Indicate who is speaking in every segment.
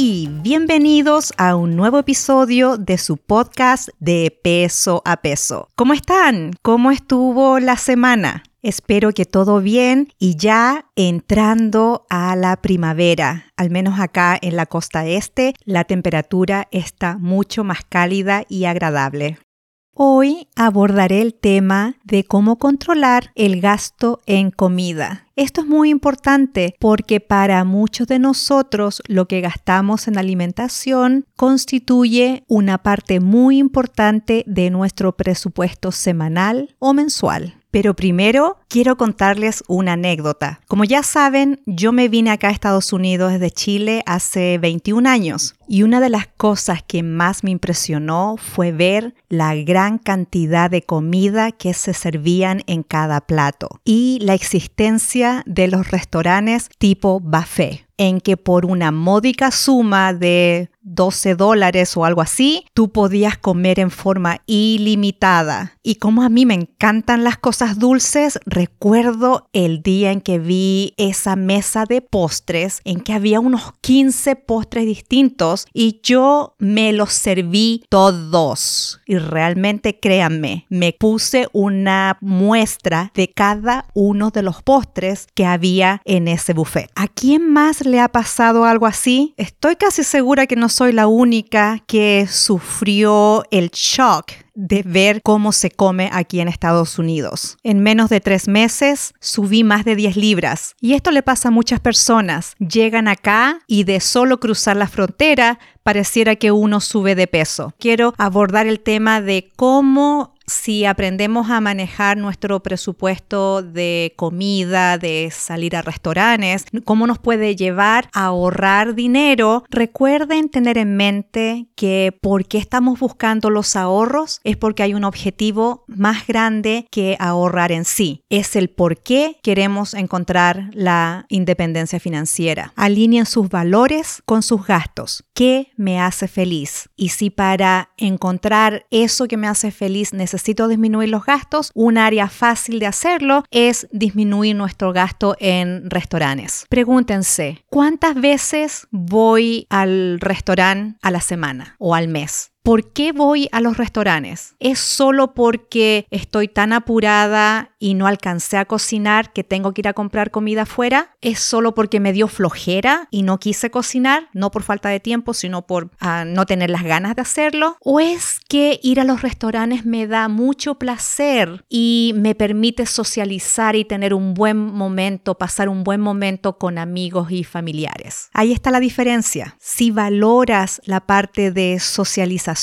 Speaker 1: y bienvenidos a un nuevo episodio de su podcast de peso a peso. ¿Cómo están? ¿Cómo estuvo la semana? Espero que todo bien y ya entrando a la primavera, al menos acá en la costa este, la temperatura está mucho más cálida y agradable. Hoy abordaré el tema de cómo controlar el gasto en comida. Esto es muy importante porque para muchos de nosotros lo que gastamos en alimentación constituye una parte muy importante de nuestro presupuesto semanal o mensual. Pero primero quiero contarles una anécdota. Como ya saben, yo me vine acá a Estados Unidos desde Chile hace 21 años y una de las cosas que más me impresionó fue ver la gran cantidad de comida que se servían en cada plato y la existencia de los restaurantes tipo buffet en que por una módica suma de 12 dólares o algo así, tú podías comer en forma ilimitada. Y como a mí me encantan las cosas dulces, recuerdo el día en que vi esa mesa de postres, en que había unos 15 postres distintos y yo me los serví todos. Y realmente créanme, me puse una muestra de cada uno de los postres que había en ese buffet. ¿A quién más le ha pasado algo así? Estoy casi segura que no soy la única que sufrió el shock de ver cómo se come aquí en Estados Unidos. En menos de tres meses subí más de 10 libras y esto le pasa a muchas personas. Llegan acá y de solo cruzar la frontera pareciera que uno sube de peso. Quiero abordar el tema de cómo si aprendemos a manejar nuestro presupuesto de comida, de salir a restaurantes, cómo nos puede llevar a ahorrar dinero, recuerden tener en mente que por qué estamos buscando los ahorros es porque hay un objetivo más grande que ahorrar en sí. Es el por qué queremos encontrar la independencia financiera. Alineen sus valores con sus gastos. ¿Qué me hace feliz? Y si para encontrar eso que me hace feliz necesito necesito disminuir los gastos, un área fácil de hacerlo es disminuir nuestro gasto en restaurantes. Pregúntense, ¿cuántas veces voy al restaurante a la semana o al mes? ¿Por qué voy a los restaurantes? ¿Es solo porque estoy tan apurada y no alcancé a cocinar que tengo que ir a comprar comida afuera? ¿Es solo porque me dio flojera y no quise cocinar? No por falta de tiempo, sino por ah, no tener las ganas de hacerlo. ¿O es que ir a los restaurantes me da mucho placer y me permite socializar y tener un buen momento, pasar un buen momento con amigos y familiares? Ahí está la diferencia. Si valoras la parte de socialización,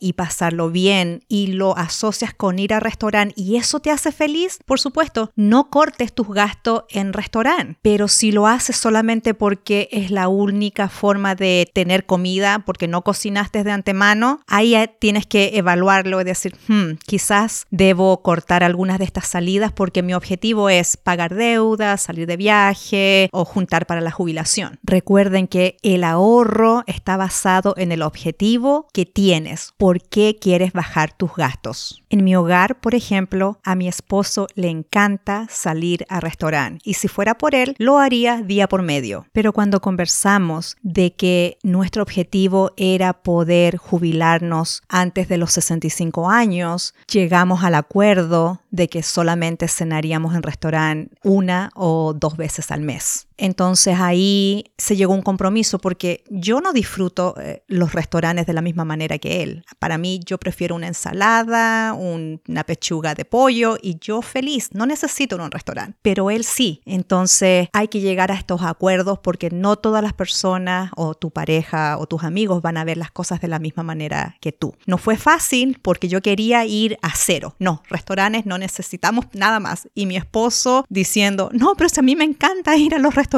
Speaker 1: y pasarlo bien y lo asocias con ir a restaurante y eso te hace feliz, por supuesto, no cortes tus gastos en restaurante, pero si lo haces solamente porque es la única forma de tener comida, porque no cocinaste de antemano, ahí tienes que evaluarlo y decir, hmm, quizás debo cortar algunas de estas salidas porque mi objetivo es pagar deudas, salir de viaje o juntar para la jubilación. Recuerden que el ahorro está basado en el objetivo que tienes, por qué quieres bajar tus gastos. En mi hogar, por ejemplo, a mi esposo le encanta salir a restaurante y si fuera por él, lo haría día por medio. Pero cuando conversamos de que nuestro objetivo era poder jubilarnos antes de los 65 años, llegamos al acuerdo de que solamente cenaríamos en restaurante una o dos veces al mes. Entonces ahí se llegó un compromiso porque yo no disfruto eh, los restaurantes de la misma manera que él. Para mí yo prefiero una ensalada, una pechuga de pollo y yo feliz, no necesito un restaurante, pero él sí. Entonces hay que llegar a estos acuerdos porque no todas las personas o tu pareja o tus amigos van a ver las cosas de la misma manera que tú. No fue fácil porque yo quería ir a cero. No, restaurantes no necesitamos nada más. Y mi esposo diciendo, no, pero si a mí me encanta ir a los restaurantes.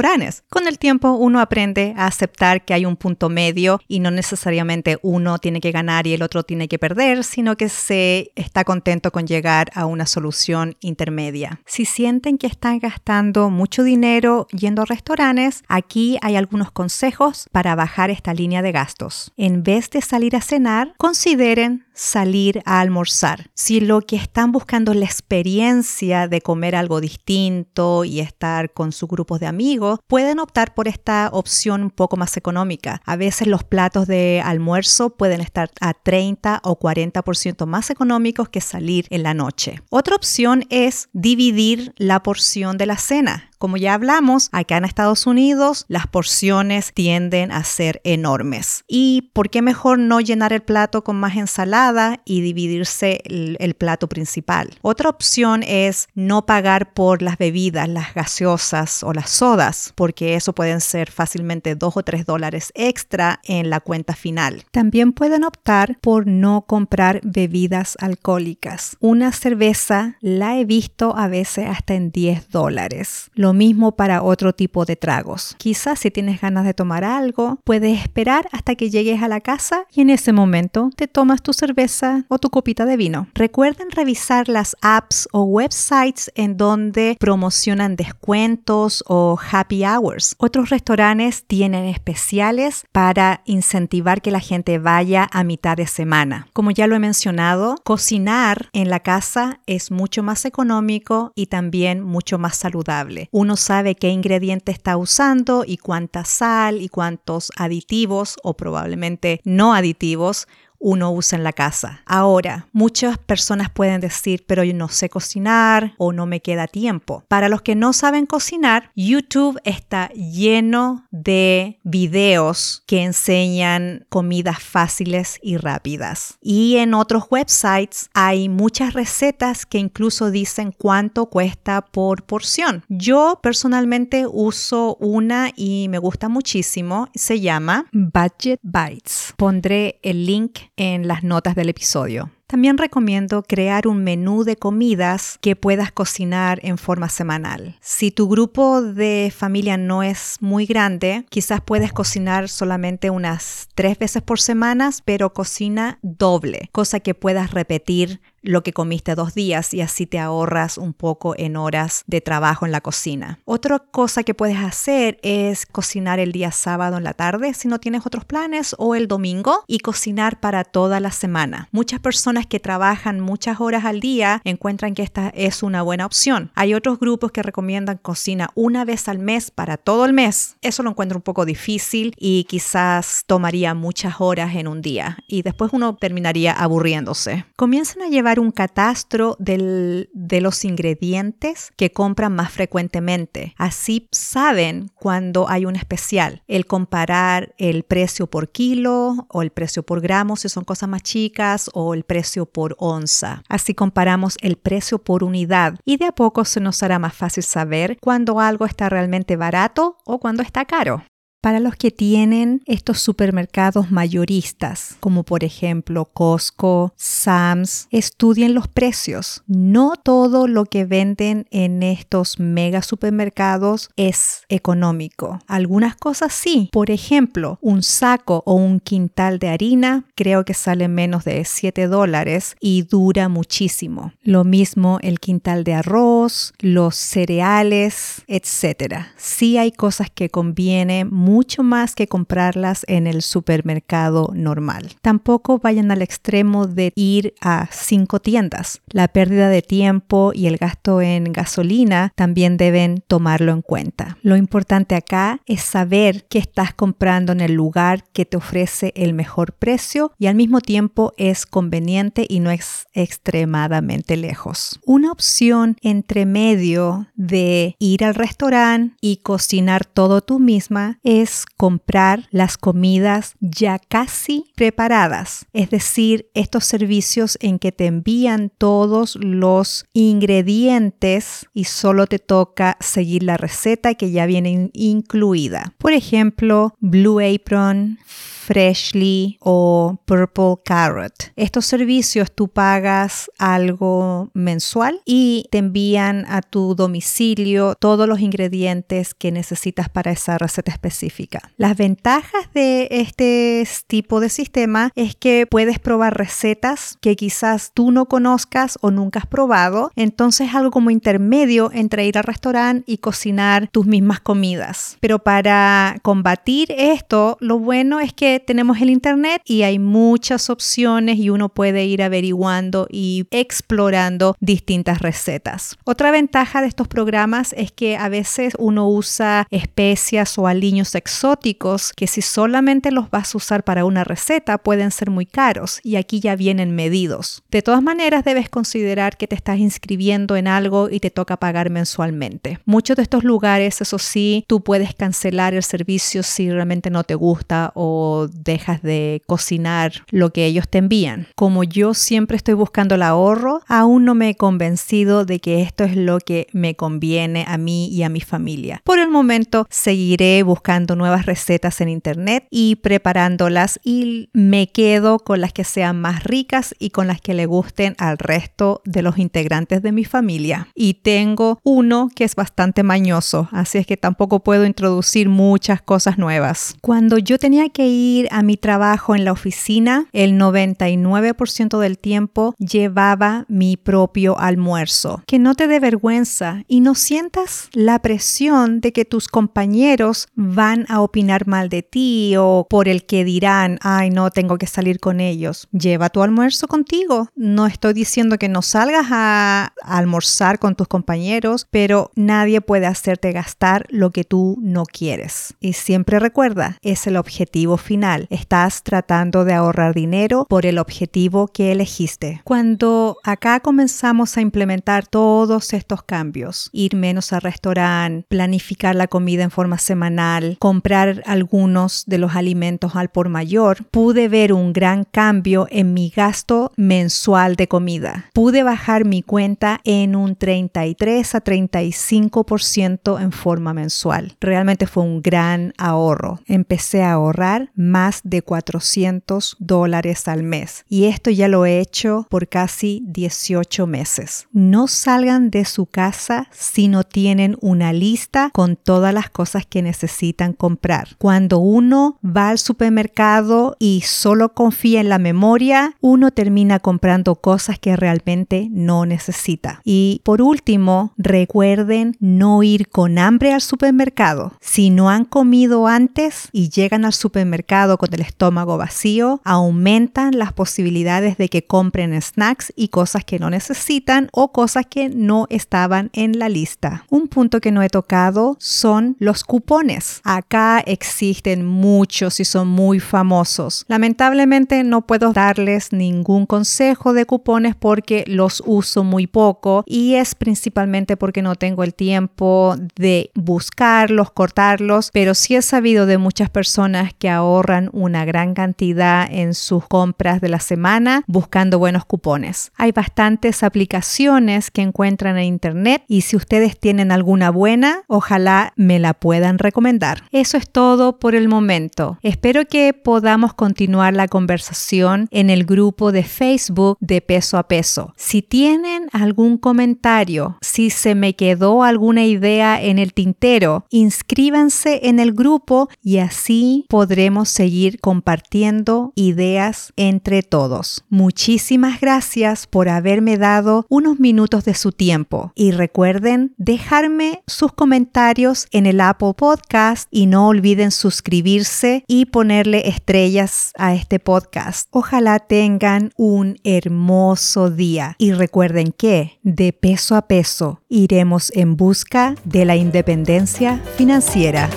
Speaker 1: Con el tiempo uno aprende a aceptar que hay un punto medio y no necesariamente uno tiene que ganar y el otro tiene que perder, sino que se está contento con llegar a una solución intermedia. Si sienten que están gastando mucho dinero yendo a restaurantes, aquí hay algunos consejos para bajar esta línea de gastos. En vez de salir a cenar, consideren salir a almorzar. Si lo que están buscando es la experiencia de comer algo distinto y estar con su grupo de amigos, pueden optar por esta opción un poco más económica. A veces los platos de almuerzo pueden estar a 30 o 40% más económicos que salir en la noche. Otra opción es dividir la porción de la cena. Como ya hablamos, acá en Estados Unidos las porciones tienden a ser enormes. ¿Y por qué mejor no llenar el plato con más ensalada y dividirse el, plato principal? Otra opción es no pagar por las bebidas, las gaseosas o las sodas, porque eso pueden ser fácilmente dos o tres dólares extra en la cuenta final. También pueden optar por no comprar bebidas alcohólicas. Una cerveza la he visto a veces hasta en 10 dólares mismo para otro tipo de tragos. Quizás si tienes ganas de tomar algo, puedes esperar hasta que llegues a la casa y en ese momento te tomas tu cerveza o tu copita de vino. Recuerden revisar las apps o websites en donde promocionan descuentos o happy hours. Otros restaurantes tienen especiales para incentivar que la gente vaya a mitad de semana. Como ya lo he mencionado, cocinar en la casa es mucho más económico y también mucho más saludable uno sabe qué ingrediente está usando y cuánta sal y cuántos aditivos o probablemente no aditivos uno usa en la casa. Ahora, muchas personas pueden decir, pero yo no sé cocinar o no me queda tiempo. Para los que no saben cocinar, YouTube está lleno de videos que enseñan comidas fáciles y rápidas. Y en otros websites hay muchas recetas que incluso dicen cuánto cuesta por porción. Yo personalmente uso una y me gusta muchísimo. Se llama Budget Bites. Pondré el link en las notas del episodio. También recomiendo crear un menú de comidas que puedas cocinar en forma semanal. Si tu grupo de familia no es muy grande, quizás puedes cocinar solamente unas tres veces por semana, pero cocina doble, cosa que puedas repetir lo que comiste dos días y así te ahorras un poco en horas de trabajo en la cocina. Otra cosa que puedes hacer es cocinar el día sábado en la tarde si no tienes otros planes o el domingo y cocinar para toda la semana. Muchas personas que trabajan muchas horas al día encuentran que esta es una buena opción. Hay otros grupos que recomiendan cocina una vez al mes para todo el mes. Eso lo encuentro un poco difícil y quizás tomaría muchas horas en un día y después uno terminaría aburriéndose. Comiencen a llevar un catastro de los ingredientes que compran más frecuentemente. Así saben cuando hay un especial. El comparar el precio por kilo o el precio por gramo si son cosas más chicas o el precio por onza. Así comparamos el precio por unidad y de a poco se nos hará más fácil saber cuando algo está realmente barato o cuando está caro. Para los que tienen estos supermercados mayoristas, como por ejemplo Costco, Sam's, estudien los precios. No todo lo que venden en estos mega supermercados es económico. Algunas cosas sí. Por ejemplo, un saco o un quintal de harina creo que sale menos de 7 dólares y dura muchísimo. Lo mismo el quintal de arroz, los cereales, etc. Sí hay cosas que conviene mucho más que comprarlas en el supermercado normal. Tampoco vayan al extremo de ir a cinco tiendas. La pérdida de tiempo y el gasto en gasolina también deben tomarlo en cuenta. Lo importante acá es saber que estás comprando en el lugar que te ofrece el mejor precio y al mismo tiempo es conveniente y no es extremadamente lejos. Una opción entre medio de ir al restaurante y cocinar todo tú misma es comprar las comidas ya casi preparadas, es decir, estos servicios en que te envían todos los ingredientes y solo te toca seguir la receta que ya viene incluida. Por ejemplo, Blue Apron, Freshly o Purple Carrot. Estos servicios tú pagas algo mensual y te envían a tu domicilio todos los ingredientes que necesitas para esa receta específica. Las ventajas de este tipo de sistema es que puedes probar recetas que quizás tú no conozcas o nunca has probado, entonces algo como intermedio entre ir al restaurante y cocinar tus mismas comidas. Pero para combatir esto, lo bueno es que tenemos el Internet y hay muchas opciones y uno puede ir averiguando y explorando distintas recetas. Otra ventaja de estos programas es que a veces uno usa especias o aliños exóticos que si solamente los vas a usar para una receta pueden ser muy caros y aquí ya vienen medidos. De todas maneras debes considerar que te estás inscribiendo en algo y te toca pagar mensualmente. Muchos de estos lugares, eso sí, tú puedes cancelar el servicio si realmente no te gusta o dejas de cocinar lo que ellos te envían. Como yo siempre estoy buscando el ahorro, aún no me he convencido de que esto es lo que me conviene a mí y a mi familia. Por el momento seguiré buscando nuevas recetas en internet y preparándolas y me quedo con las que sean más ricas y con las que le gusten al resto de los integrantes de mi familia. Y tengo uno que es bastante mañoso, así es que tampoco puedo introducir muchas cosas nuevas. Cuando yo tenía que ir a mi trabajo en la oficina, el 99% del tiempo llevaba mi propio almuerzo. Que no te dé vergüenza y no sientas la presión de que tus compañeros van a opinar mal de ti o por el que dirán, ay, no tengo que salir con ellos. Lleva tu almuerzo contigo. No estoy diciendo que no salgas a almorzar con tus compañeros, pero nadie puede hacerte gastar lo que tú no quieres. Y siempre recuerda, es el objetivo final Estás tratando de ahorrar dinero por el objetivo que elegiste. Cuando acá comenzamos a implementar todos estos cambios, ir menos al restaurante, planificar la comida en forma semanal, comprar algunos de los alimentos al por mayor, pude ver un gran cambio en mi gasto mensual de comida. Pude bajar mi cuenta en un 33 a 35% en forma mensual. Realmente fue un gran ahorro. Empecé a ahorrar más de 400 dólares al mes. Y esto ya lo he hecho por casi 18 meses. No salgan de su casa si no tienen una lista con todas las cosas que necesitan comprar. Cuando uno va al supermercado y solo confía en la memoria, uno termina comprando cosas que realmente no necesita. Y por último, recuerden no ir con hambre al supermercado. Si no han comido antes y llegan al supermercado con el estómago vacío, aumentan las posibilidades de que compren snacks y cosas que no necesitan o cosas que no estaban en la lista. Un punto que no he tocado son los cupones. Acá existen muchos y son muy famosos. Lamentablemente no puedo darles ningún consejo de cupones porque los uso muy poco y es principalmente porque no tengo el tiempo de buscarlos, cortarlos, pero sí he sabido de muchas personas que ahorran una gran cantidad en sus compras de la semana buscando buenos cupones. Hay bastantes aplicaciones que encuentran en internet y si ustedes tienen alguna buena, ojalá me la puedan recomendar. Eso es todo por el momento. Espero que podamos continuar la conversación en el grupo de Facebook de peso a peso. Si tienen algún comentario, si se me quedó alguna idea en el tintero, inscríbanse en el grupo y así podremos seguir compartiendo ideas entre todos. Muchísimas gracias por haberme dado unos minutos de su tiempo y recuerden dejarme sus comentarios en el Apple Podcast y no olviden suscribirse y ponerle estrellas a este podcast. Ojalá tengan un hermoso día y recuerden que de peso a peso iremos en busca de la independencia financiera.